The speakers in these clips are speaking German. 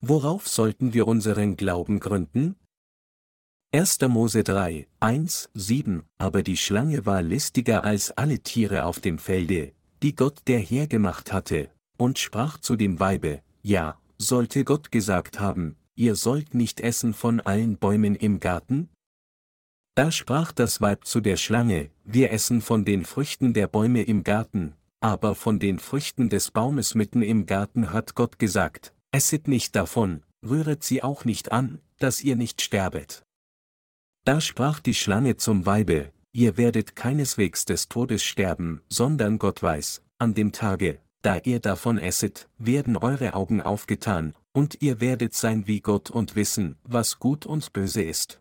Worauf sollten wir unseren Glauben gründen? 1. Mose 3, 1, 7 Aber die Schlange war listiger als alle Tiere auf dem Felde, die Gott der Herr gemacht hatte, und sprach zu dem Weibe, Ja, sollte Gott gesagt haben, ihr sollt nicht essen von allen Bäumen im Garten? Da sprach das Weib zu der Schlange, wir essen von den Früchten der Bäume im Garten, aber von den Früchten des Baumes mitten im Garten hat Gott gesagt, esset nicht davon, rühret sie auch nicht an, dass ihr nicht sterbet. Da sprach die Schlange zum Weibe, ihr werdet keineswegs des Todes sterben, sondern Gott weiß, an dem Tage, da ihr davon esset, werden eure Augen aufgetan, und ihr werdet sein wie Gott und wissen, was gut und böse ist.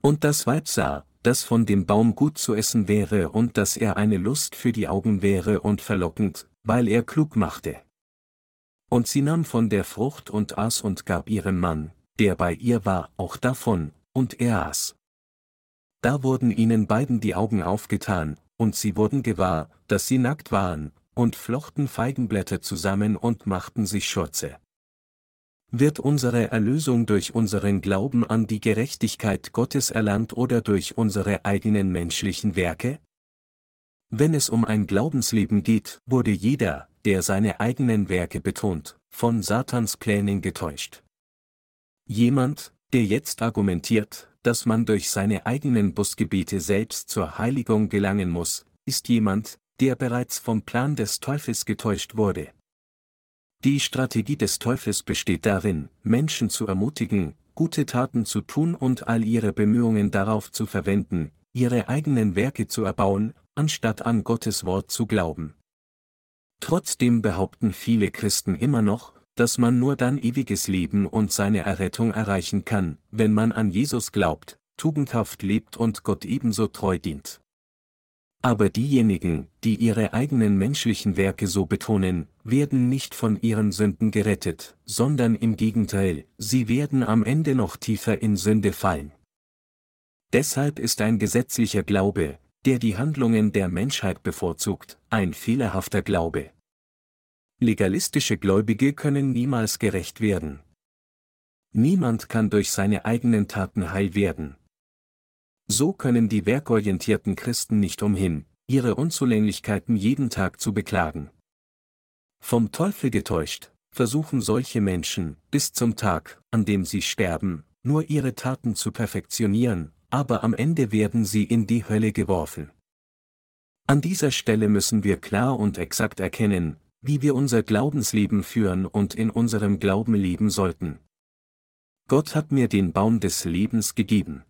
Und das Weib sah, dass von dem Baum gut zu essen wäre und dass er eine Lust für die Augen wäre und verlockend, weil er klug machte. Und sie nahm von der Frucht und aß und gab ihrem Mann, der bei ihr war, auch davon, und er aß. Da wurden ihnen beiden die Augen aufgetan, und sie wurden gewahr, dass sie nackt waren, und flochten Feigenblätter zusammen und machten sich Schürze. Wird unsere Erlösung durch unseren Glauben an die Gerechtigkeit Gottes erlangt oder durch unsere eigenen menschlichen Werke? Wenn es um ein Glaubensleben geht, wurde jeder, der seine eigenen Werke betont, von Satans Plänen getäuscht. Jemand, der jetzt argumentiert, dass man durch seine eigenen Busgebiete selbst zur Heiligung gelangen muss, ist jemand, der bereits vom Plan des Teufels getäuscht wurde. Die Strategie des Teufels besteht darin, Menschen zu ermutigen, gute Taten zu tun und all ihre Bemühungen darauf zu verwenden, ihre eigenen Werke zu erbauen, anstatt an Gottes Wort zu glauben. Trotzdem behaupten viele Christen immer noch, dass man nur dann ewiges Leben und seine Errettung erreichen kann, wenn man an Jesus glaubt, tugendhaft lebt und Gott ebenso treu dient. Aber diejenigen, die ihre eigenen menschlichen Werke so betonen, werden nicht von ihren Sünden gerettet, sondern im Gegenteil, sie werden am Ende noch tiefer in Sünde fallen. Deshalb ist ein gesetzlicher Glaube, der die Handlungen der Menschheit bevorzugt, ein fehlerhafter Glaube. Legalistische Gläubige können niemals gerecht werden. Niemand kann durch seine eigenen Taten heil werden, so können die werkorientierten Christen nicht umhin, ihre Unzulänglichkeiten jeden Tag zu beklagen. Vom Teufel getäuscht, versuchen solche Menschen, bis zum Tag, an dem sie sterben, nur ihre Taten zu perfektionieren, aber am Ende werden sie in die Hölle geworfen. An dieser Stelle müssen wir klar und exakt erkennen, wie wir unser Glaubensleben führen und in unserem Glauben leben sollten. Gott hat mir den Baum des Lebens gegeben.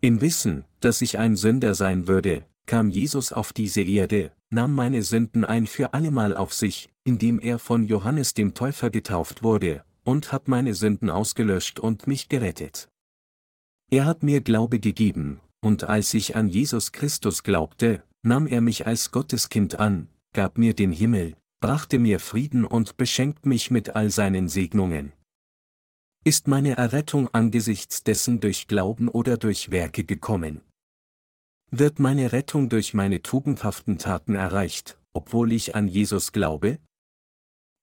Im Wissen, dass ich ein Sünder sein würde, kam Jesus auf diese Erde, nahm meine Sünden ein für allemal auf sich, indem er von Johannes dem Täufer getauft wurde, und hat meine Sünden ausgelöscht und mich gerettet. Er hat mir Glaube gegeben, und als ich an Jesus Christus glaubte, nahm er mich als Gotteskind an, gab mir den Himmel, brachte mir Frieden und beschenkt mich mit all seinen Segnungen. Ist meine Errettung angesichts dessen durch Glauben oder durch Werke gekommen? Wird meine Rettung durch meine tugendhaften Taten erreicht, obwohl ich an Jesus glaube?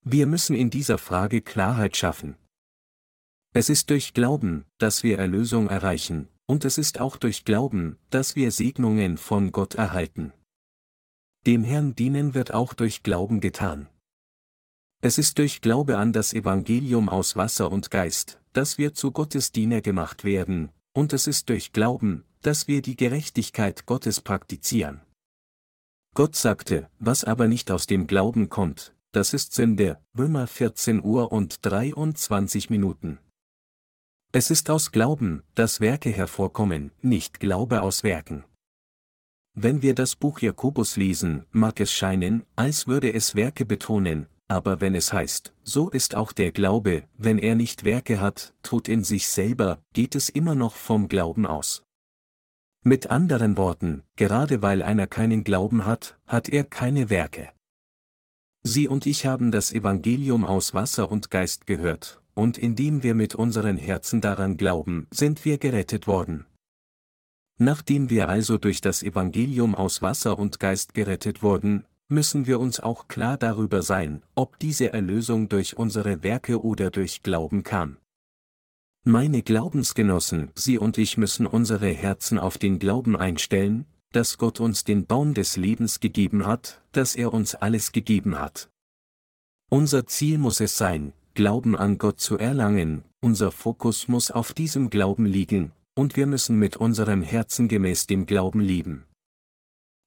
Wir müssen in dieser Frage Klarheit schaffen. Es ist durch Glauben, dass wir Erlösung erreichen, und es ist auch durch Glauben, dass wir Segnungen von Gott erhalten. Dem Herrn dienen wird auch durch Glauben getan. Es ist durch Glaube an das Evangelium aus Wasser und Geist, dass wir zu Gottes Diener gemacht werden, und es ist durch Glauben, dass wir die Gerechtigkeit Gottes praktizieren. Gott sagte, was aber nicht aus dem Glauben kommt, das ist Sünde, Römer 14 Uhr und 23 Minuten. Es ist aus Glauben, dass Werke hervorkommen, nicht Glaube aus Werken. Wenn wir das Buch Jakobus lesen, mag es scheinen, als würde es Werke betonen, aber wenn es heißt, so ist auch der Glaube, wenn er nicht Werke hat, tut in sich selber, geht es immer noch vom Glauben aus. Mit anderen Worten, gerade weil einer keinen Glauben hat, hat er keine Werke. Sie und ich haben das Evangelium aus Wasser und Geist gehört, und indem wir mit unseren Herzen daran glauben, sind wir gerettet worden. Nachdem wir also durch das Evangelium aus Wasser und Geist gerettet wurden, müssen wir uns auch klar darüber sein, ob diese Erlösung durch unsere Werke oder durch Glauben kam. Meine Glaubensgenossen, Sie und ich müssen unsere Herzen auf den Glauben einstellen, dass Gott uns den Baum des Lebens gegeben hat, dass er uns alles gegeben hat. Unser Ziel muss es sein, Glauben an Gott zu erlangen, unser Fokus muss auf diesem Glauben liegen, und wir müssen mit unserem Herzen gemäß dem Glauben lieben.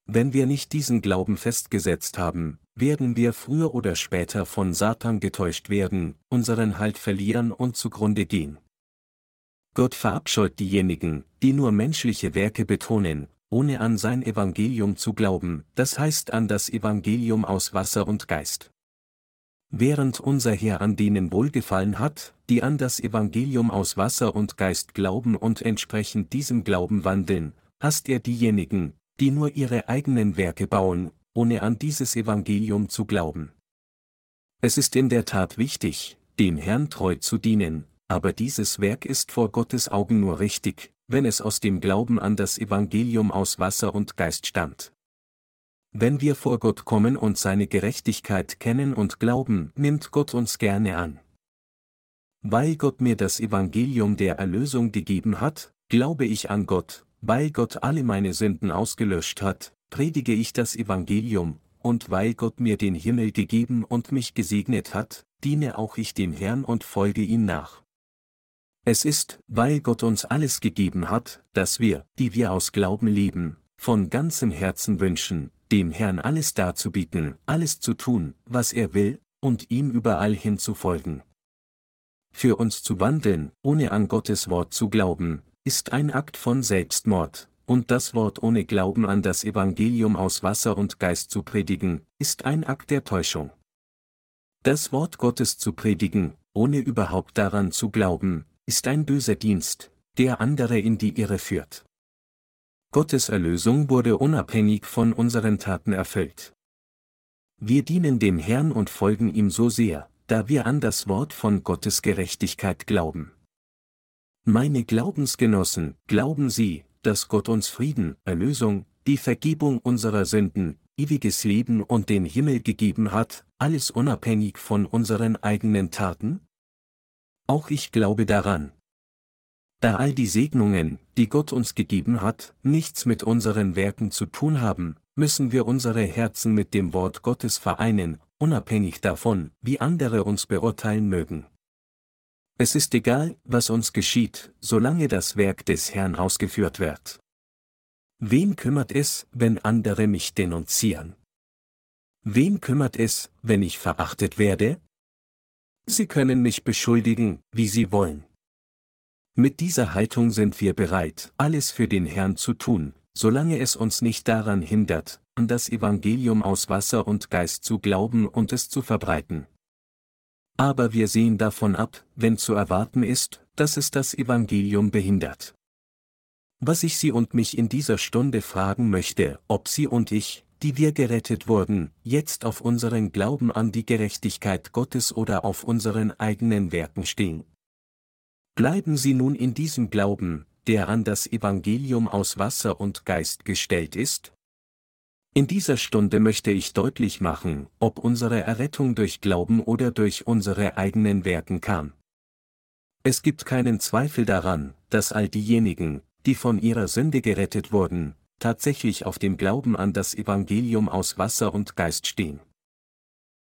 Wenn wir nicht diesen Glauben festgesetzt haben, werden wir früher oder später von Satan getäuscht werden, unseren Halt verlieren und zugrunde gehen. Gott verabscheut diejenigen, die nur menschliche Werke betonen, ohne an sein Evangelium zu glauben, das heißt an das Evangelium aus Wasser und Geist. Während unser Herr an denen wohlgefallen hat, die an das Evangelium aus Wasser und Geist glauben und entsprechend diesem Glauben wandeln, hasst er diejenigen, die nur ihre eigenen Werke bauen, ohne an dieses Evangelium zu glauben. Es ist in der Tat wichtig, dem Herrn treu zu dienen, aber dieses Werk ist vor Gottes Augen nur richtig, wenn es aus dem Glauben an das Evangelium aus Wasser und Geist stammt. Wenn wir vor Gott kommen und seine Gerechtigkeit kennen und glauben, nimmt Gott uns gerne an. Weil Gott mir das Evangelium der Erlösung gegeben hat, glaube ich an Gott, weil Gott alle meine Sünden ausgelöscht hat, predige ich das Evangelium, und weil Gott mir den Himmel gegeben und mich gesegnet hat, diene auch ich dem Herrn und folge ihm nach. Es ist, weil Gott uns alles gegeben hat, dass wir, die wir aus Glauben leben, von ganzem Herzen wünschen, dem Herrn alles darzubieten, alles zu tun, was er will, und ihm überall hin zu folgen. Für uns zu wandeln, ohne an Gottes Wort zu glauben, ist ein Akt von Selbstmord, und das Wort ohne Glauben an das Evangelium aus Wasser und Geist zu predigen, ist ein Akt der Täuschung. Das Wort Gottes zu predigen, ohne überhaupt daran zu glauben, ist ein böser Dienst, der andere in die Irre führt. Gottes Erlösung wurde unabhängig von unseren Taten erfüllt. Wir dienen dem Herrn und folgen ihm so sehr, da wir an das Wort von Gottes Gerechtigkeit glauben. Meine Glaubensgenossen, glauben Sie, dass Gott uns Frieden, Erlösung, die Vergebung unserer Sünden, ewiges Leben und den Himmel gegeben hat, alles unabhängig von unseren eigenen Taten? Auch ich glaube daran. Da all die Segnungen, die Gott uns gegeben hat, nichts mit unseren Werken zu tun haben, müssen wir unsere Herzen mit dem Wort Gottes vereinen, unabhängig davon, wie andere uns beurteilen mögen. Es ist egal, was uns geschieht, solange das Werk des Herrn ausgeführt wird. Wen kümmert es, wenn andere mich denunzieren? Wen kümmert es, wenn ich verachtet werde? Sie können mich beschuldigen, wie Sie wollen. Mit dieser Haltung sind wir bereit, alles für den Herrn zu tun, solange es uns nicht daran hindert, an das Evangelium aus Wasser und Geist zu glauben und es zu verbreiten. Aber wir sehen davon ab, wenn zu erwarten ist, dass es das Evangelium behindert. Was ich Sie und mich in dieser Stunde fragen möchte, ob Sie und ich, die wir gerettet wurden, jetzt auf unseren Glauben an die Gerechtigkeit Gottes oder auf unseren eigenen Werken stehen. Bleiben Sie nun in diesem Glauben, der an das Evangelium aus Wasser und Geist gestellt ist? In dieser Stunde möchte ich deutlich machen, ob unsere Errettung durch Glauben oder durch unsere eigenen Werken kam. Es gibt keinen Zweifel daran, dass all diejenigen, die von ihrer Sünde gerettet wurden, tatsächlich auf dem Glauben an das Evangelium aus Wasser und Geist stehen.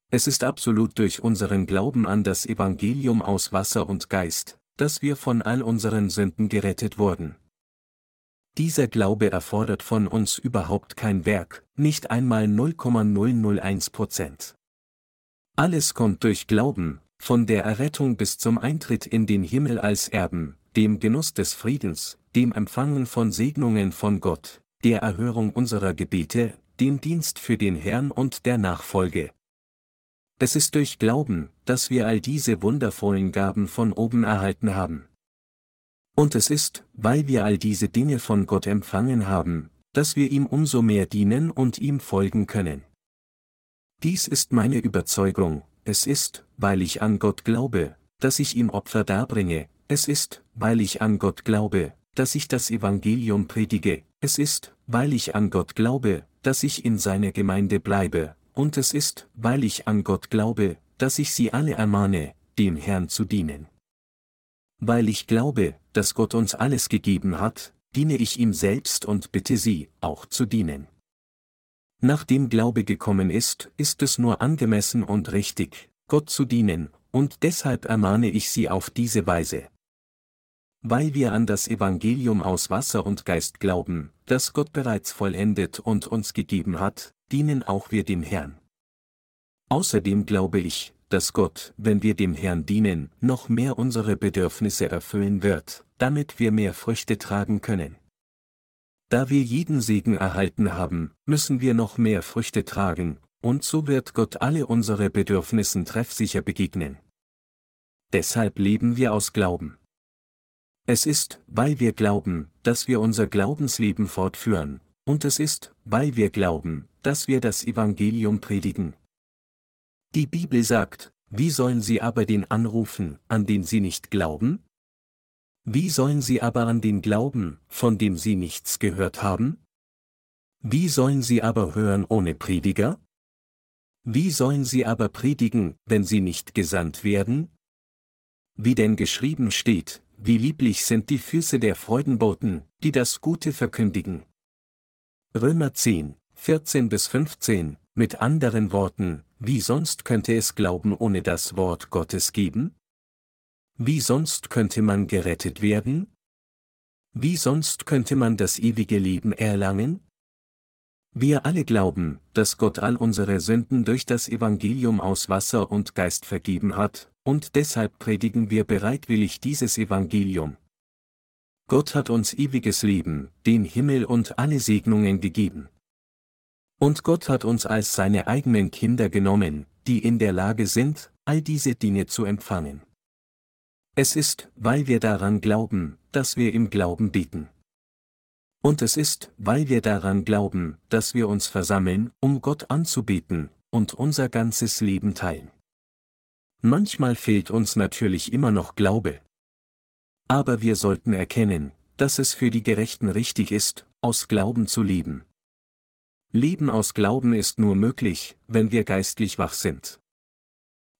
Es ist absolut durch unseren Glauben an das Evangelium aus Wasser und Geist, dass wir von all unseren Sünden gerettet wurden. Dieser Glaube erfordert von uns überhaupt kein Werk, nicht einmal 0,001 Prozent. Alles kommt durch Glauben, von der Errettung bis zum Eintritt in den Himmel als Erben, dem Genuss des Friedens, dem Empfangen von Segnungen von Gott, der Erhörung unserer Gebete, dem Dienst für den Herrn und der Nachfolge. Es ist durch Glauben, dass wir all diese wundervollen Gaben von oben erhalten haben. Und es ist, weil wir all diese Dinge von Gott empfangen haben, dass wir ihm umso mehr dienen und ihm folgen können. Dies ist meine Überzeugung, es ist, weil ich an Gott glaube, dass ich ihm Opfer darbringe, es ist, weil ich an Gott glaube, dass ich das Evangelium predige, es ist, weil ich an Gott glaube, dass ich in seiner Gemeinde bleibe, und es ist, weil ich an Gott glaube, dass ich sie alle ermahne, dem Herrn zu dienen. Weil ich glaube, dass Gott uns alles gegeben hat, diene ich ihm selbst und bitte sie, auch zu dienen. Nachdem Glaube gekommen ist, ist es nur angemessen und richtig, Gott zu dienen, und deshalb ermahne ich sie auf diese Weise. Weil wir an das Evangelium aus Wasser und Geist glauben, das Gott bereits vollendet und uns gegeben hat, dienen auch wir dem Herrn. Außerdem glaube ich, dass Gott, wenn wir dem Herrn dienen, noch mehr unsere Bedürfnisse erfüllen wird, damit wir mehr Früchte tragen können. Da wir jeden Segen erhalten haben, müssen wir noch mehr Früchte tragen, und so wird Gott alle unsere Bedürfnissen treffsicher begegnen. Deshalb leben wir aus Glauben. Es ist, weil wir glauben, dass wir unser Glaubensleben fortführen, und es ist, weil wir glauben, dass wir das Evangelium predigen. Die Bibel sagt, wie sollen sie aber den anrufen, an den sie nicht glauben? Wie sollen sie aber an den glauben, von dem sie nichts gehört haben? Wie sollen sie aber hören ohne Prediger? Wie sollen sie aber predigen, wenn sie nicht gesandt werden? Wie denn geschrieben steht, wie lieblich sind die Füße der Freudenboten, die das Gute verkündigen. Römer 10, 14 bis 15, mit anderen Worten, wie sonst könnte es Glauben ohne das Wort Gottes geben? Wie sonst könnte man gerettet werden? Wie sonst könnte man das ewige Leben erlangen? Wir alle glauben, dass Gott all unsere Sünden durch das Evangelium aus Wasser und Geist vergeben hat, und deshalb predigen wir bereitwillig dieses Evangelium. Gott hat uns ewiges Leben, den Himmel und alle Segnungen gegeben. Und Gott hat uns als seine eigenen Kinder genommen, die in der Lage sind, all diese Dinge zu empfangen. Es ist, weil wir daran glauben, dass wir im Glauben beten. Und es ist, weil wir daran glauben, dass wir uns versammeln, um Gott anzubeten, und unser ganzes Leben teilen. Manchmal fehlt uns natürlich immer noch Glaube. Aber wir sollten erkennen, dass es für die Gerechten richtig ist, aus Glauben zu leben. Leben aus Glauben ist nur möglich, wenn wir geistlich wach sind.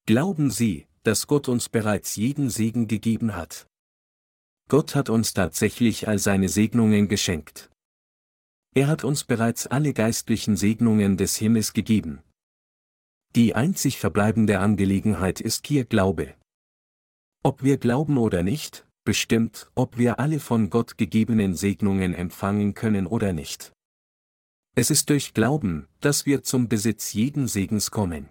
Glauben Sie, dass Gott uns bereits jeden Segen gegeben hat. Gott hat uns tatsächlich all seine Segnungen geschenkt. Er hat uns bereits alle geistlichen Segnungen des Himmels gegeben. Die einzig verbleibende Angelegenheit ist hier Glaube. Ob wir glauben oder nicht, bestimmt, ob wir alle von Gott gegebenen Segnungen empfangen können oder nicht. Es ist durch Glauben, dass wir zum Besitz jeden Segens kommen.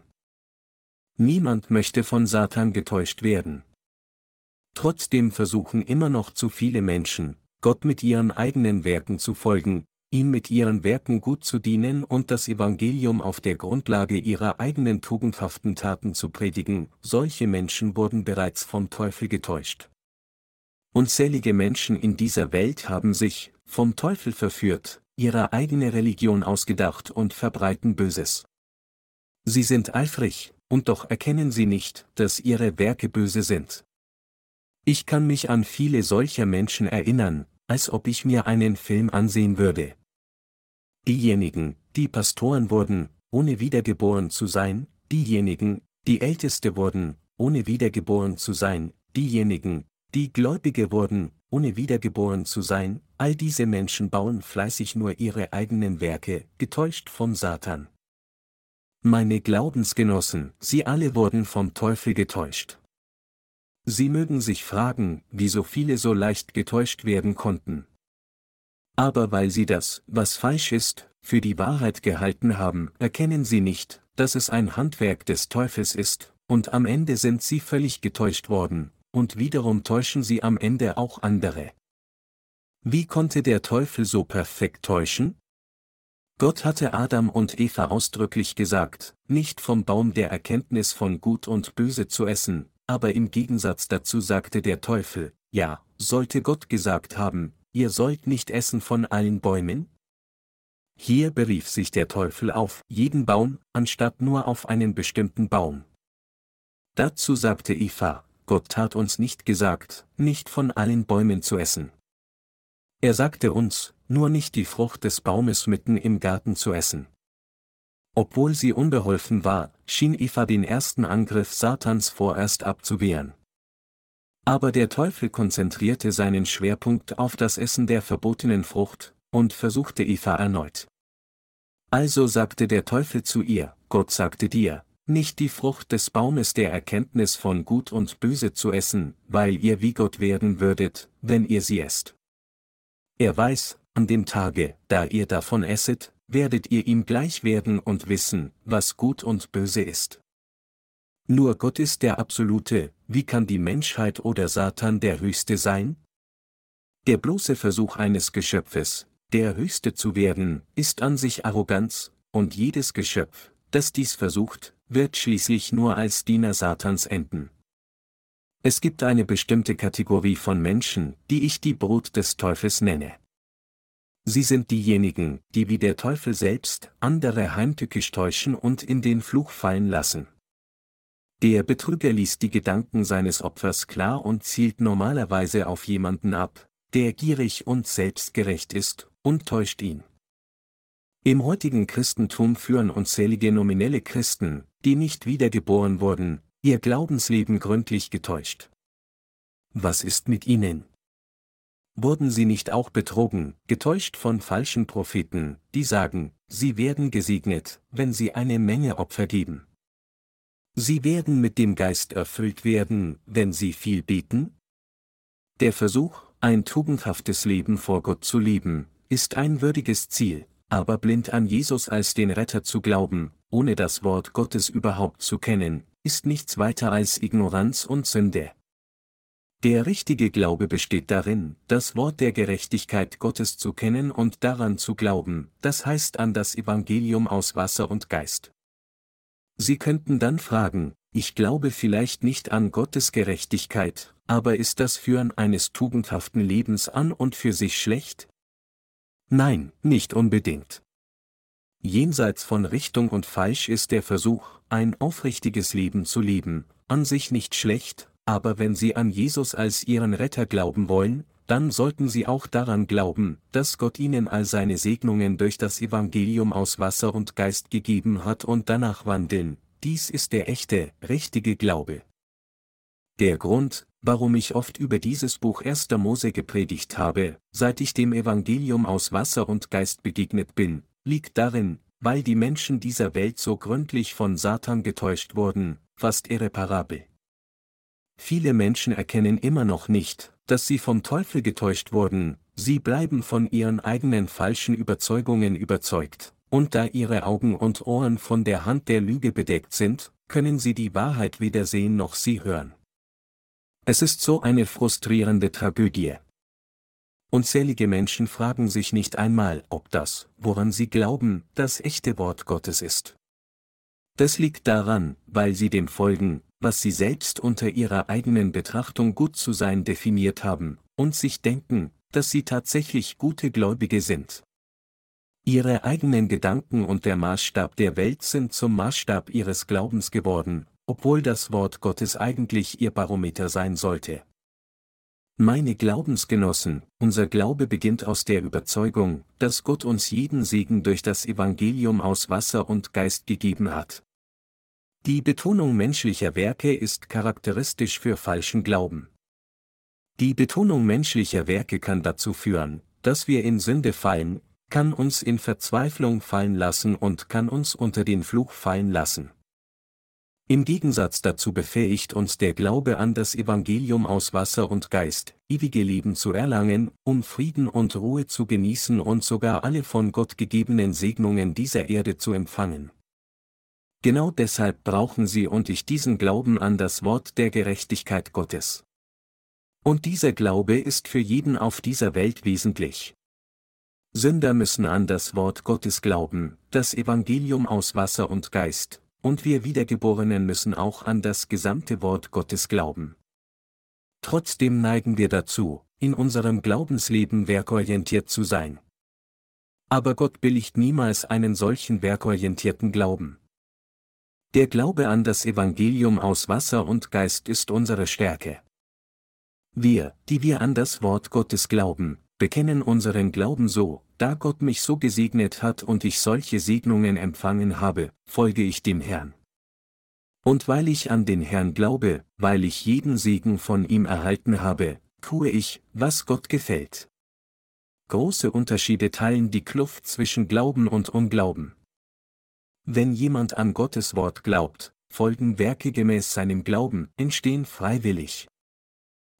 Niemand möchte von Satan getäuscht werden. Trotzdem versuchen immer noch zu viele Menschen, Gott mit ihren eigenen Werken zu folgen, ihm mit ihren Werken gut zu dienen und das Evangelium auf der Grundlage ihrer eigenen tugendhaften Taten zu predigen, solche Menschen wurden bereits vom Teufel getäuscht. Unzählige Menschen in dieser Welt haben sich, vom Teufel verführt, ihre eigene Religion ausgedacht und verbreiten Böses. Sie sind eifrig, und doch erkennen sie nicht, dass ihre Werke böse sind. Ich kann mich an viele solcher Menschen erinnern, als ob ich mir einen Film ansehen würde. Diejenigen, die Pastoren wurden, ohne wiedergeboren zu sein, diejenigen, die Älteste wurden, ohne wiedergeboren zu sein, diejenigen, die Gläubige wurden, ohne wiedergeboren zu sein, all diese Menschen bauen fleißig nur ihre eigenen Werke, getäuscht vom Satan. Meine Glaubensgenossen, sie alle wurden vom Teufel getäuscht. Sie mögen sich fragen, wie so viele so leicht getäuscht werden konnten. Aber weil sie das, was falsch ist, für die Wahrheit gehalten haben, erkennen sie nicht, dass es ein Handwerk des Teufels ist, und am Ende sind sie völlig getäuscht worden, und wiederum täuschen sie am Ende auch andere. Wie konnte der Teufel so perfekt täuschen? Gott hatte Adam und Eva ausdrücklich gesagt, nicht vom Baum der Erkenntnis von Gut und Böse zu essen, aber im Gegensatz dazu sagte der Teufel, ja, sollte Gott gesagt haben, ihr sollt nicht essen von allen Bäumen? Hier berief sich der Teufel auf jeden Baum, anstatt nur auf einen bestimmten Baum. Dazu sagte Eva, Gott hat uns nicht gesagt, nicht von allen Bäumen zu essen. Er sagte uns, nur nicht die Frucht des Baumes mitten im Garten zu essen. Obwohl sie unbeholfen war, schien Eva den ersten Angriff Satans vorerst abzuwehren. Aber der Teufel konzentrierte seinen Schwerpunkt auf das Essen der verbotenen Frucht, und versuchte Eva erneut. Also sagte der Teufel zu ihr, Gott sagte dir, nicht die Frucht des Baumes der Erkenntnis von Gut und Böse zu essen, weil ihr wie Gott werden würdet, wenn ihr sie esst. Er weiß, an dem Tage, da ihr davon esset, werdet ihr ihm gleich werden und wissen, was gut und böse ist. Nur Gott ist der Absolute, wie kann die Menschheit oder Satan der Höchste sein? Der bloße Versuch eines Geschöpfes, der Höchste zu werden, ist an sich Arroganz, und jedes Geschöpf, das dies versucht, wird schließlich nur als Diener Satans enden. Es gibt eine bestimmte Kategorie von Menschen, die ich die Brut des Teufels nenne. Sie sind diejenigen, die wie der Teufel selbst andere heimtückisch täuschen und in den Fluch fallen lassen. Der Betrüger liest die Gedanken seines Opfers klar und zielt normalerweise auf jemanden ab, der gierig und selbstgerecht ist, und täuscht ihn. Im heutigen Christentum führen unzählige nominelle Christen, die nicht wiedergeboren wurden, ihr Glaubensleben gründlich getäuscht. Was ist mit ihnen? Wurden sie nicht auch betrogen, getäuscht von falschen Propheten, die sagen, sie werden gesegnet, wenn sie eine Menge Opfer geben? Sie werden mit dem Geist erfüllt werden, wenn sie viel beten? Der Versuch, ein tugendhaftes Leben vor Gott zu leben, ist ein würdiges Ziel, aber blind an Jesus als den Retter zu glauben, ohne das Wort Gottes überhaupt zu kennen, ist nichts weiter als Ignoranz und Sünde. Der richtige Glaube besteht darin, das Wort der Gerechtigkeit Gottes zu kennen und daran zu glauben, das heißt an das Evangelium aus Wasser und Geist. Sie könnten dann fragen, ich glaube vielleicht nicht an Gottes Gerechtigkeit, aber ist das Führen eines tugendhaften Lebens an und für sich schlecht? Nein, nicht unbedingt. Jenseits von Richtung und Falsch ist der Versuch, ein aufrichtiges Leben zu leben, an sich nicht schlecht, aber wenn Sie an Jesus als Ihren Retter glauben wollen, dann sollten Sie auch daran glauben, dass Gott Ihnen all seine Segnungen durch das Evangelium aus Wasser und Geist gegeben hat und danach wandeln, dies ist der echte, richtige Glaube. Der Grund, warum ich oft über dieses Buch 1. Mose gepredigt habe, seit ich dem Evangelium aus Wasser und Geist begegnet bin, liegt darin, weil die Menschen dieser Welt so gründlich von Satan getäuscht wurden, fast irreparabel. Viele Menschen erkennen immer noch nicht, dass sie vom Teufel getäuscht wurden, sie bleiben von ihren eigenen falschen Überzeugungen überzeugt, und da ihre Augen und Ohren von der Hand der Lüge bedeckt sind, können sie die Wahrheit weder sehen noch sie hören. Es ist so eine frustrierende Tragödie. Unzählige Menschen fragen sich nicht einmal, ob das, woran sie glauben, das echte Wort Gottes ist. Das liegt daran, weil sie dem folgen, was sie selbst unter ihrer eigenen Betrachtung gut zu sein definiert haben, und sich denken, dass sie tatsächlich gute Gläubige sind. Ihre eigenen Gedanken und der Maßstab der Welt sind zum Maßstab ihres Glaubens geworden, obwohl das Wort Gottes eigentlich ihr Barometer sein sollte. Meine Glaubensgenossen, unser Glaube beginnt aus der Überzeugung, dass Gott uns jeden Segen durch das Evangelium aus Wasser und Geist gegeben hat. Die Betonung menschlicher Werke ist charakteristisch für falschen Glauben. Die Betonung menschlicher Werke kann dazu führen, dass wir in Sünde fallen, kann uns in Verzweiflung fallen lassen und kann uns unter den Fluch fallen lassen. Im Gegensatz dazu befähigt uns der Glaube an das Evangelium aus Wasser und Geist, ewige Leben zu erlangen, um Frieden und Ruhe zu genießen und sogar alle von Gott gegebenen Segnungen dieser Erde zu empfangen. Genau deshalb brauchen Sie und ich diesen Glauben an das Wort der Gerechtigkeit Gottes. Und dieser Glaube ist für jeden auf dieser Welt wesentlich. Sünder müssen an das Wort Gottes glauben, das Evangelium aus Wasser und Geist, und wir Wiedergeborenen müssen auch an das gesamte Wort Gottes glauben. Trotzdem neigen wir dazu, in unserem Glaubensleben werkorientiert zu sein. Aber Gott billigt niemals einen solchen werkorientierten Glauben. Der Glaube an das Evangelium aus Wasser und Geist ist unsere Stärke. Wir, die wir an das Wort Gottes glauben, bekennen unseren Glauben so, da Gott mich so gesegnet hat und ich solche Segnungen empfangen habe, folge ich dem Herrn. Und weil ich an den Herrn glaube, weil ich jeden Segen von ihm erhalten habe, tue ich, was Gott gefällt. Große Unterschiede teilen die Kluft zwischen Glauben und Unglauben. Wenn jemand an Gottes Wort glaubt, folgen Werke gemäß seinem Glauben, entstehen freiwillig.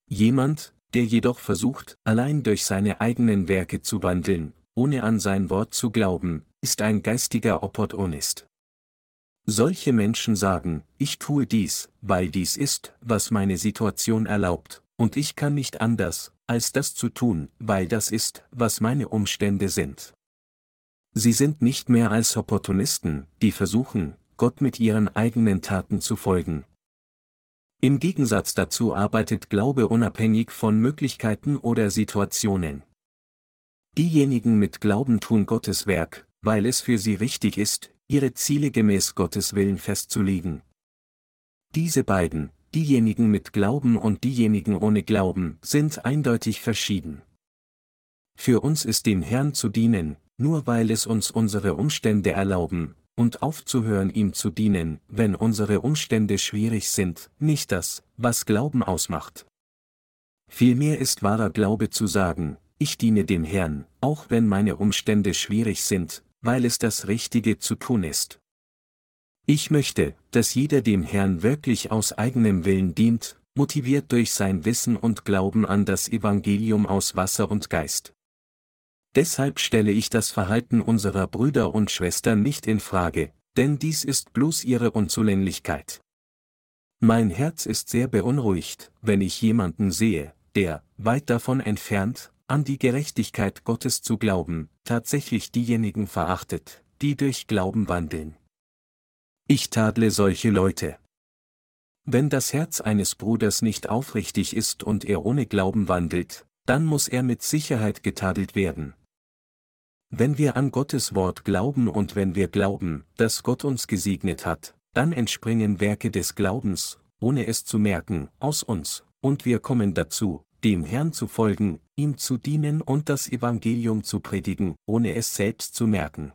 Jemand, der jedoch versucht, allein durch seine eigenen Werke zu wandeln, ohne an sein Wort zu glauben, ist ein geistiger Opportunist. Solche Menschen sagen, ich tue dies, weil dies ist, was meine Situation erlaubt, und ich kann nicht anders, als das zu tun, weil das ist, was meine Umstände sind. Sie sind nicht mehr als Opportunisten, die versuchen, Gott mit ihren eigenen Taten zu folgen. Im Gegensatz dazu arbeitet Glaube unabhängig von Möglichkeiten oder Situationen. Diejenigen mit Glauben tun Gottes Werk, weil es für sie richtig ist, ihre Ziele gemäß Gottes Willen festzulegen. Diese beiden, diejenigen mit Glauben und diejenigen ohne Glauben, sind eindeutig verschieden. Für uns ist dem Herrn zu dienen, nur weil es uns unsere Umstände erlauben, und aufzuhören ihm zu dienen, wenn unsere Umstände schwierig sind, nicht das, was Glauben ausmacht. Vielmehr ist wahrer Glaube zu sagen, ich diene dem Herrn, auch wenn meine Umstände schwierig sind, weil es das Richtige zu tun ist. Ich möchte, dass jeder dem Herrn wirklich aus eigenem Willen dient, motiviert durch sein Wissen und Glauben an das Evangelium aus Wasser und Geist. Deshalb stelle ich das Verhalten unserer Brüder und Schwestern nicht in Frage, denn dies ist bloß ihre Unzulänglichkeit. Mein Herz ist sehr beunruhigt, wenn ich jemanden sehe, der, weit davon entfernt, an die Gerechtigkeit Gottes zu glauben, tatsächlich diejenigen verachtet, die durch Glauben wandeln. Ich tadle solche Leute. Wenn das Herz eines Bruders nicht aufrichtig ist und er ohne Glauben wandelt, dann muss er mit Sicherheit getadelt werden. Wenn wir an Gottes Wort glauben und wenn wir glauben, dass Gott uns gesegnet hat, dann entspringen Werke des Glaubens, ohne es zu merken, aus uns, und wir kommen dazu, dem Herrn zu folgen, ihm zu dienen und das Evangelium zu predigen, ohne es selbst zu merken.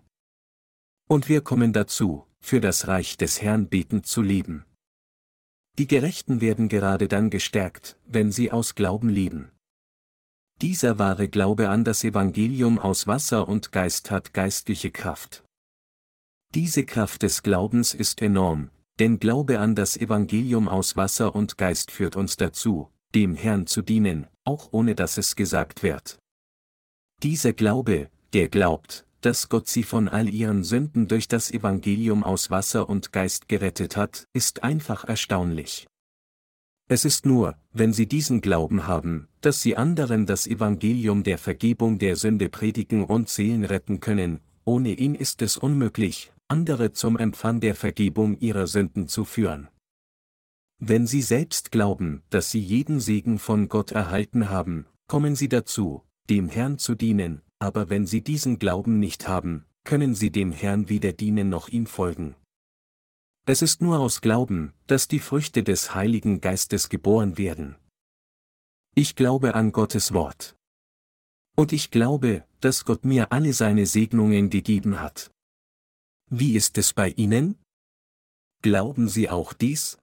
Und wir kommen dazu, für das Reich des Herrn betend zu leben. Die Gerechten werden gerade dann gestärkt, wenn sie aus Glauben leben. Dieser wahre Glaube an das Evangelium aus Wasser und Geist hat geistliche Kraft. Diese Kraft des Glaubens ist enorm, denn Glaube an das Evangelium aus Wasser und Geist führt uns dazu, dem Herrn zu dienen, auch ohne dass es gesagt wird. Dieser Glaube, der glaubt, dass Gott sie von all ihren Sünden durch das Evangelium aus Wasser und Geist gerettet hat, ist einfach erstaunlich. Es ist nur, wenn sie diesen Glauben haben, dass sie anderen das Evangelium der Vergebung der Sünde predigen und Seelen retten können, ohne ihn ist es unmöglich, andere zum Empfang der Vergebung ihrer Sünden zu führen. Wenn sie selbst glauben, dass sie jeden Segen von Gott erhalten haben, kommen sie dazu, dem Herrn zu dienen, aber wenn sie diesen Glauben nicht haben, können sie dem Herrn weder dienen noch ihm folgen. Es ist nur aus Glauben, dass die Früchte des Heiligen Geistes geboren werden. Ich glaube an Gottes Wort. Und ich glaube, dass Gott mir alle seine Segnungen gegeben hat. Wie ist es bei Ihnen? Glauben Sie auch dies?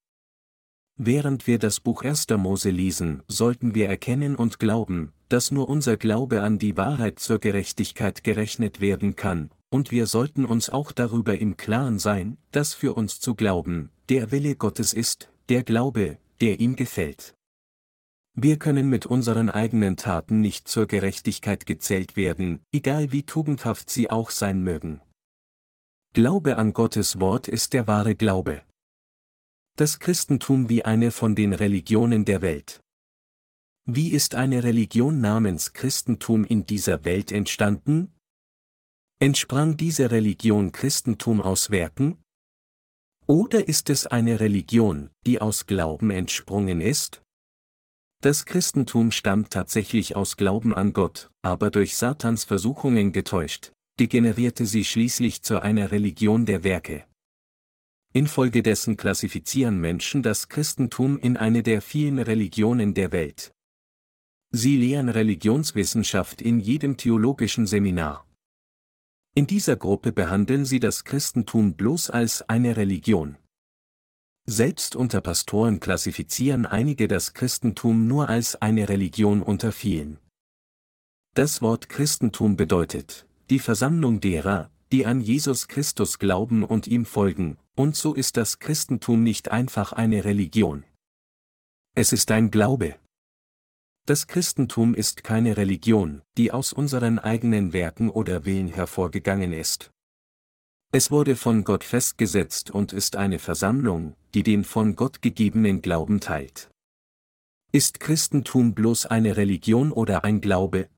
Während wir das Buch 1. Mose lesen, sollten wir erkennen und glauben, dass nur unser Glaube an die Wahrheit zur Gerechtigkeit gerechnet werden kann, und wir sollten uns auch darüber im Klaren sein, dass für uns zu glauben, der Wille Gottes ist, der Glaube, der ihm gefällt. Wir können mit unseren eigenen Taten nicht zur Gerechtigkeit gezählt werden, egal wie tugendhaft sie auch sein mögen. Glaube an Gottes Wort ist der wahre Glaube das Christentum wie eine von den Religionen der Welt. Wie ist eine Religion namens Christentum in dieser Welt entstanden? Entsprang diese Religion Christentum aus Werken? Oder ist es eine Religion, die aus Glauben entsprungen ist? Das Christentum stammt tatsächlich aus Glauben an Gott, aber durch Satans Versuchungen getäuscht, degenerierte sie schließlich zu einer Religion der Werke. Infolgedessen klassifizieren Menschen das Christentum in eine der vielen Religionen der Welt. Sie lehren Religionswissenschaft in jedem theologischen Seminar. In dieser Gruppe behandeln sie das Christentum bloß als eine Religion. Selbst unter Pastoren klassifizieren einige das Christentum nur als eine Religion unter vielen. Das Wort Christentum bedeutet, die Versammlung derer, die an Jesus Christus glauben und ihm folgen, und so ist das Christentum nicht einfach eine Religion. Es ist ein Glaube. Das Christentum ist keine Religion, die aus unseren eigenen Werken oder Willen hervorgegangen ist. Es wurde von Gott festgesetzt und ist eine Versammlung, die den von Gott gegebenen Glauben teilt. Ist Christentum bloß eine Religion oder ein Glaube?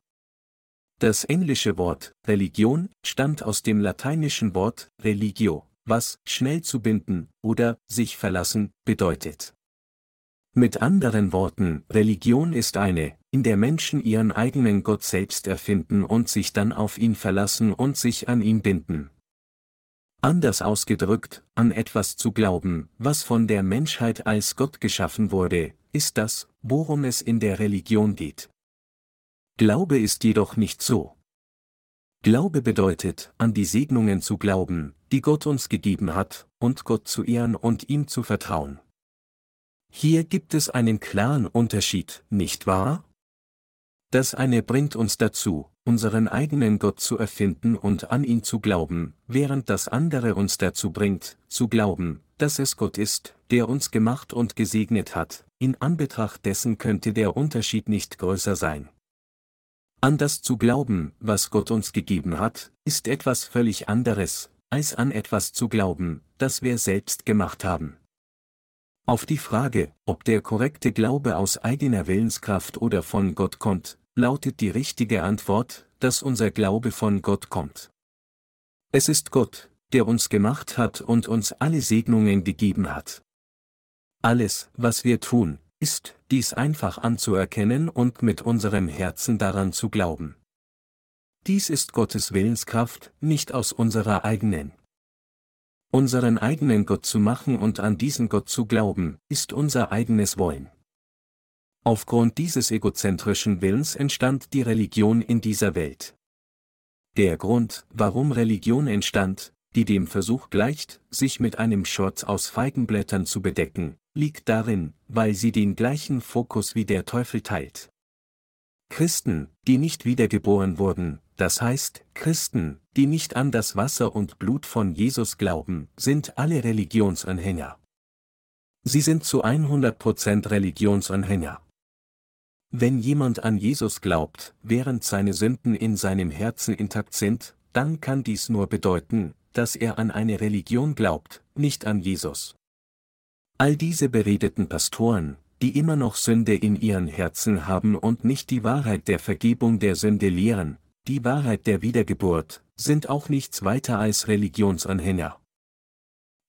Das englische Wort Religion stammt aus dem lateinischen Wort religio, was schnell zu binden oder sich verlassen bedeutet. Mit anderen Worten, Religion ist eine, in der Menschen ihren eigenen Gott selbst erfinden und sich dann auf ihn verlassen und sich an ihn binden. Anders ausgedrückt, an etwas zu glauben, was von der Menschheit als Gott geschaffen wurde, ist das, worum es in der Religion geht. Glaube ist jedoch nicht so. Glaube bedeutet, an die Segnungen zu glauben, die Gott uns gegeben hat, und Gott zu ehren und ihm zu vertrauen. Hier gibt es einen klaren Unterschied, nicht wahr? Das eine bringt uns dazu, unseren eigenen Gott zu erfinden und an ihn zu glauben, während das andere uns dazu bringt, zu glauben, dass es Gott ist, der uns gemacht und gesegnet hat, in Anbetracht dessen könnte der Unterschied nicht größer sein. An das zu glauben, was Gott uns gegeben hat, ist etwas völlig anderes, als an etwas zu glauben, das wir selbst gemacht haben. Auf die Frage, ob der korrekte Glaube aus eigener Willenskraft oder von Gott kommt, lautet die richtige Antwort, dass unser Glaube von Gott kommt. Es ist Gott, der uns gemacht hat und uns alle Segnungen gegeben hat. Alles, was wir tun, ist, dies einfach anzuerkennen und mit unserem Herzen daran zu glauben. Dies ist Gottes Willenskraft, nicht aus unserer eigenen unseren eigenen Gott zu machen und an diesen Gott zu glauben, ist unser eigenes Wollen. Aufgrund dieses egozentrischen Willens entstand die Religion in dieser Welt. Der Grund, warum Religion entstand, die dem Versuch gleicht, sich mit einem Schurz aus Feigenblättern zu bedecken, liegt darin, weil sie den gleichen Fokus wie der Teufel teilt. Christen, die nicht wiedergeboren wurden, das heißt, Christen, die nicht an das Wasser und Blut von Jesus glauben, sind alle Religionsanhänger. Sie sind zu 100% Religionsanhänger. Wenn jemand an Jesus glaubt, während seine Sünden in seinem Herzen intakt sind, dann kann dies nur bedeuten, dass er an eine Religion glaubt, nicht an Jesus. All diese beredeten Pastoren, die immer noch Sünde in ihren Herzen haben und nicht die Wahrheit der Vergebung der Sünde lehren, die Wahrheit der Wiedergeburt, sind auch nichts weiter als Religionsanhänger.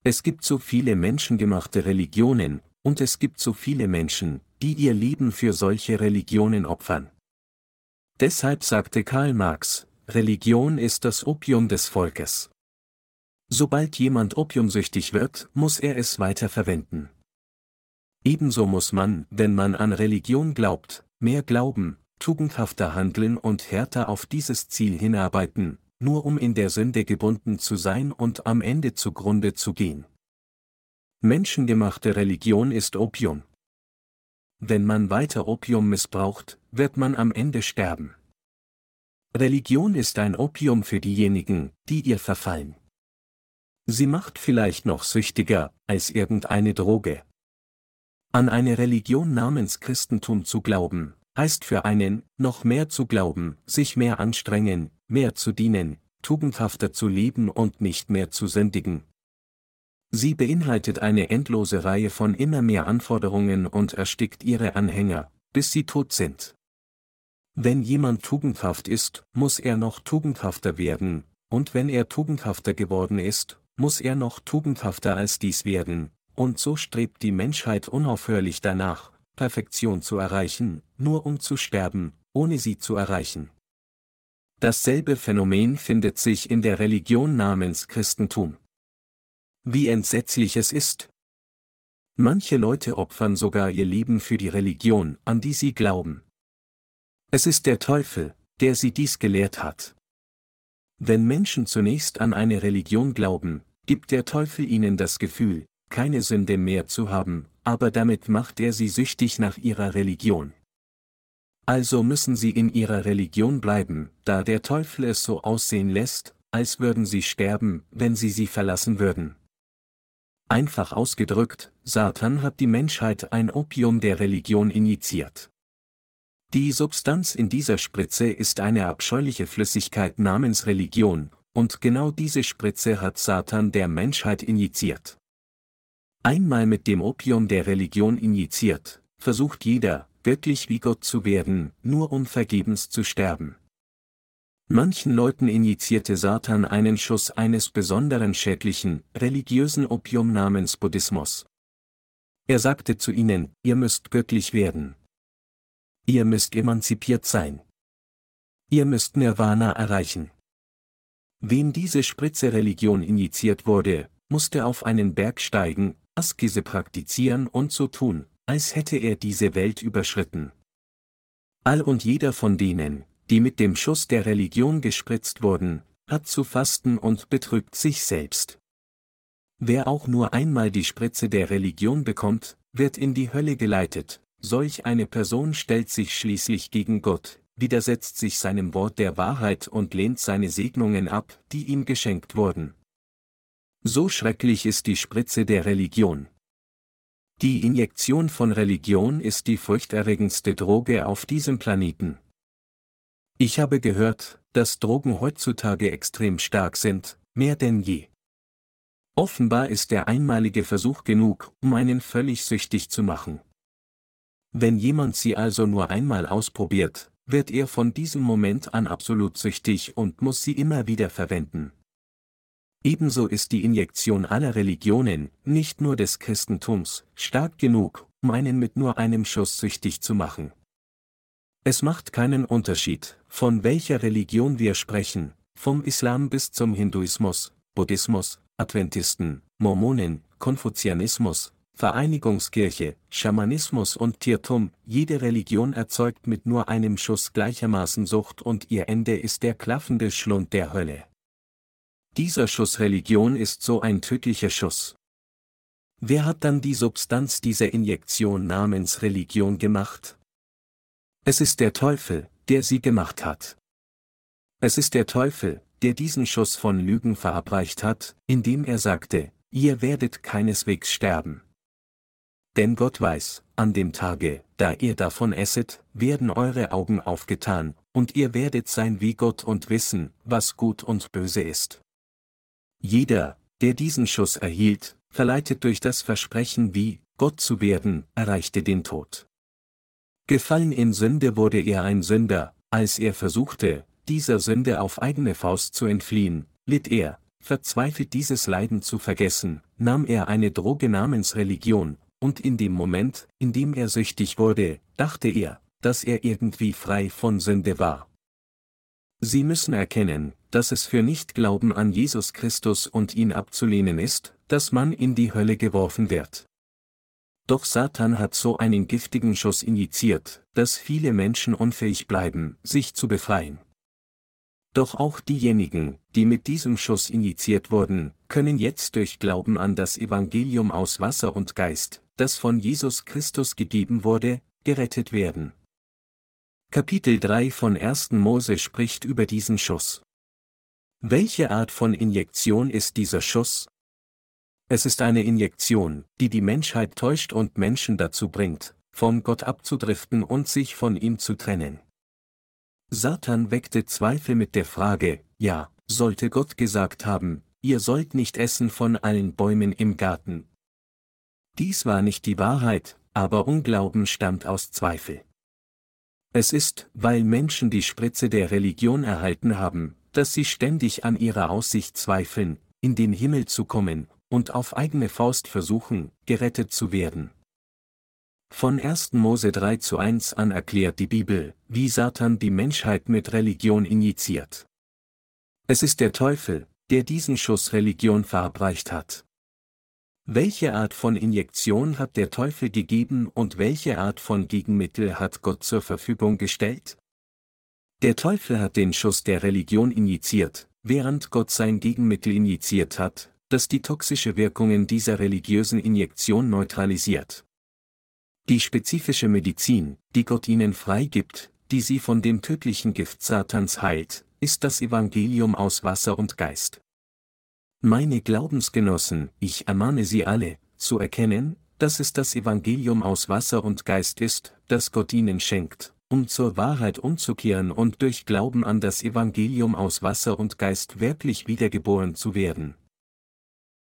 Es gibt so viele menschengemachte Religionen, und es gibt so viele Menschen, die ihr Leben für solche Religionen opfern. Deshalb sagte Karl Marx, Religion ist das Opium des Volkes. Sobald jemand opiumsüchtig wird, muss er es weiter verwenden. Ebenso muss man, wenn man an Religion glaubt, mehr glauben, tugendhafter handeln und härter auf dieses Ziel hinarbeiten, nur um in der Sünde gebunden zu sein und am Ende zugrunde zu gehen. Menschengemachte Religion ist Opium. Wenn man weiter Opium missbraucht, wird man am Ende sterben. Religion ist ein Opium für diejenigen, die ihr verfallen. Sie macht vielleicht noch süchtiger als irgendeine Droge. An eine Religion namens Christentum zu glauben, heißt für einen, noch mehr zu glauben, sich mehr anstrengen, mehr zu dienen, tugendhafter zu leben und nicht mehr zu sündigen. Sie beinhaltet eine endlose Reihe von immer mehr Anforderungen und erstickt ihre Anhänger, bis sie tot sind. Wenn jemand tugendhaft ist, muss er noch tugendhafter werden, und wenn er tugendhafter geworden ist, muss er noch tugendhafter als dies werden, und so strebt die Menschheit unaufhörlich danach, Perfektion zu erreichen, nur um zu sterben, ohne sie zu erreichen. Dasselbe Phänomen findet sich in der Religion namens Christentum. Wie entsetzlich es ist. Manche Leute opfern sogar ihr Leben für die Religion, an die sie glauben. Es ist der Teufel, der sie dies gelehrt hat. Wenn Menschen zunächst an eine Religion glauben, gibt der Teufel ihnen das Gefühl, keine Sünde mehr zu haben, aber damit macht er sie süchtig nach ihrer Religion. Also müssen sie in ihrer Religion bleiben, da der Teufel es so aussehen lässt, als würden sie sterben, wenn sie sie verlassen würden. Einfach ausgedrückt, Satan hat die Menschheit ein Opium der Religion injiziert. Die Substanz in dieser Spritze ist eine abscheuliche Flüssigkeit namens Religion, und genau diese Spritze hat Satan der Menschheit injiziert. Einmal mit dem Opium der Religion injiziert, versucht jeder, wirklich wie Gott zu werden, nur um vergebens zu sterben. Manchen Leuten injizierte Satan einen Schuss eines besonderen schädlichen, religiösen Opium namens Buddhismus. Er sagte zu ihnen, ihr müsst göttlich werden. Ihr müsst emanzipiert sein. Ihr müsst Nirvana erreichen. Wem diese Spritze Religion injiziert wurde, musste auf einen Berg steigen, Askese praktizieren und so tun, als hätte er diese Welt überschritten. All und jeder von denen, die mit dem Schuss der Religion gespritzt wurden, hat zu fasten und betrügt sich selbst. Wer auch nur einmal die Spritze der Religion bekommt, wird in die Hölle geleitet, solch eine Person stellt sich schließlich gegen Gott, widersetzt sich seinem Wort der Wahrheit und lehnt seine Segnungen ab, die ihm geschenkt wurden. So schrecklich ist die Spritze der Religion. Die Injektion von Religion ist die furchterregendste Droge auf diesem Planeten. Ich habe gehört, dass Drogen heutzutage extrem stark sind, mehr denn je. Offenbar ist der einmalige Versuch genug, um einen völlig süchtig zu machen. Wenn jemand sie also nur einmal ausprobiert, wird er von diesem Moment an absolut süchtig und muss sie immer wieder verwenden. Ebenso ist die Injektion aller Religionen, nicht nur des Christentums, stark genug, um einen mit nur einem Schuss süchtig zu machen. Es macht keinen Unterschied, von welcher Religion wir sprechen, vom Islam bis zum Hinduismus, Buddhismus, Adventisten, Mormonen, Konfuzianismus, Vereinigungskirche, Schamanismus und Tiertum, jede Religion erzeugt mit nur einem Schuss gleichermaßen Sucht und ihr Ende ist der klaffende Schlund der Hölle. Dieser Schuss Religion ist so ein tödlicher Schuss. Wer hat dann die Substanz dieser Injektion namens Religion gemacht? Es ist der Teufel, der sie gemacht hat. Es ist der Teufel, der diesen Schuss von Lügen verabreicht hat, indem er sagte, ihr werdet keineswegs sterben. Denn Gott weiß, an dem Tage, da ihr davon esset, werden eure Augen aufgetan, und ihr werdet sein wie Gott und wissen, was gut und böse ist. Jeder, der diesen Schuss erhielt, verleitet durch das Versprechen wie, Gott zu werden, erreichte den Tod. Gefallen in Sünde wurde er ein Sünder, als er versuchte, dieser Sünde auf eigene Faust zu entfliehen, litt er, verzweifelt dieses Leiden zu vergessen, nahm er eine Droge namens Religion, und in dem Moment, in dem er süchtig wurde, dachte er, dass er irgendwie frei von Sünde war. Sie müssen erkennen, dass es für Nichtglauben an Jesus Christus und ihn abzulehnen ist, dass man in die Hölle geworfen wird. Doch Satan hat so einen giftigen Schuss injiziert, dass viele Menschen unfähig bleiben, sich zu befreien. Doch auch diejenigen, die mit diesem Schuss injiziert wurden, können jetzt durch Glauben an das Evangelium aus Wasser und Geist, das von Jesus Christus gegeben wurde, gerettet werden. Kapitel 3 von 1. Mose spricht über diesen Schuss. Welche Art von Injektion ist dieser Schuss? Es ist eine Injektion, die die Menschheit täuscht und Menschen dazu bringt, von Gott abzudriften und sich von ihm zu trennen. Satan weckte Zweifel mit der Frage, ja, sollte Gott gesagt haben, ihr sollt nicht essen von allen Bäumen im Garten. Dies war nicht die Wahrheit, aber Unglauben stammt aus Zweifel. Es ist, weil Menschen die Spritze der Religion erhalten haben, dass sie ständig an ihrer Aussicht zweifeln, in den Himmel zu kommen, und auf eigene Faust versuchen, gerettet zu werden. Von 1. Mose 3 zu 1 an erklärt die Bibel, wie Satan die Menschheit mit Religion injiziert. Es ist der Teufel, der diesen Schuss Religion verabreicht hat. Welche Art von Injektion hat der Teufel gegeben und welche Art von Gegenmittel hat Gott zur Verfügung gestellt? Der Teufel hat den Schuss der Religion injiziert, während Gott sein Gegenmittel injiziert hat, das die toxische Wirkungen dieser religiösen Injektion neutralisiert. Die spezifische Medizin, die Gott ihnen freigibt, die sie von dem tödlichen Gift Satans heilt, ist das Evangelium aus Wasser und Geist. Meine Glaubensgenossen, ich ermahne Sie alle, zu erkennen, dass es das Evangelium aus Wasser und Geist ist, das Gott ihnen schenkt, um zur Wahrheit umzukehren und durch Glauben an das Evangelium aus Wasser und Geist wirklich wiedergeboren zu werden.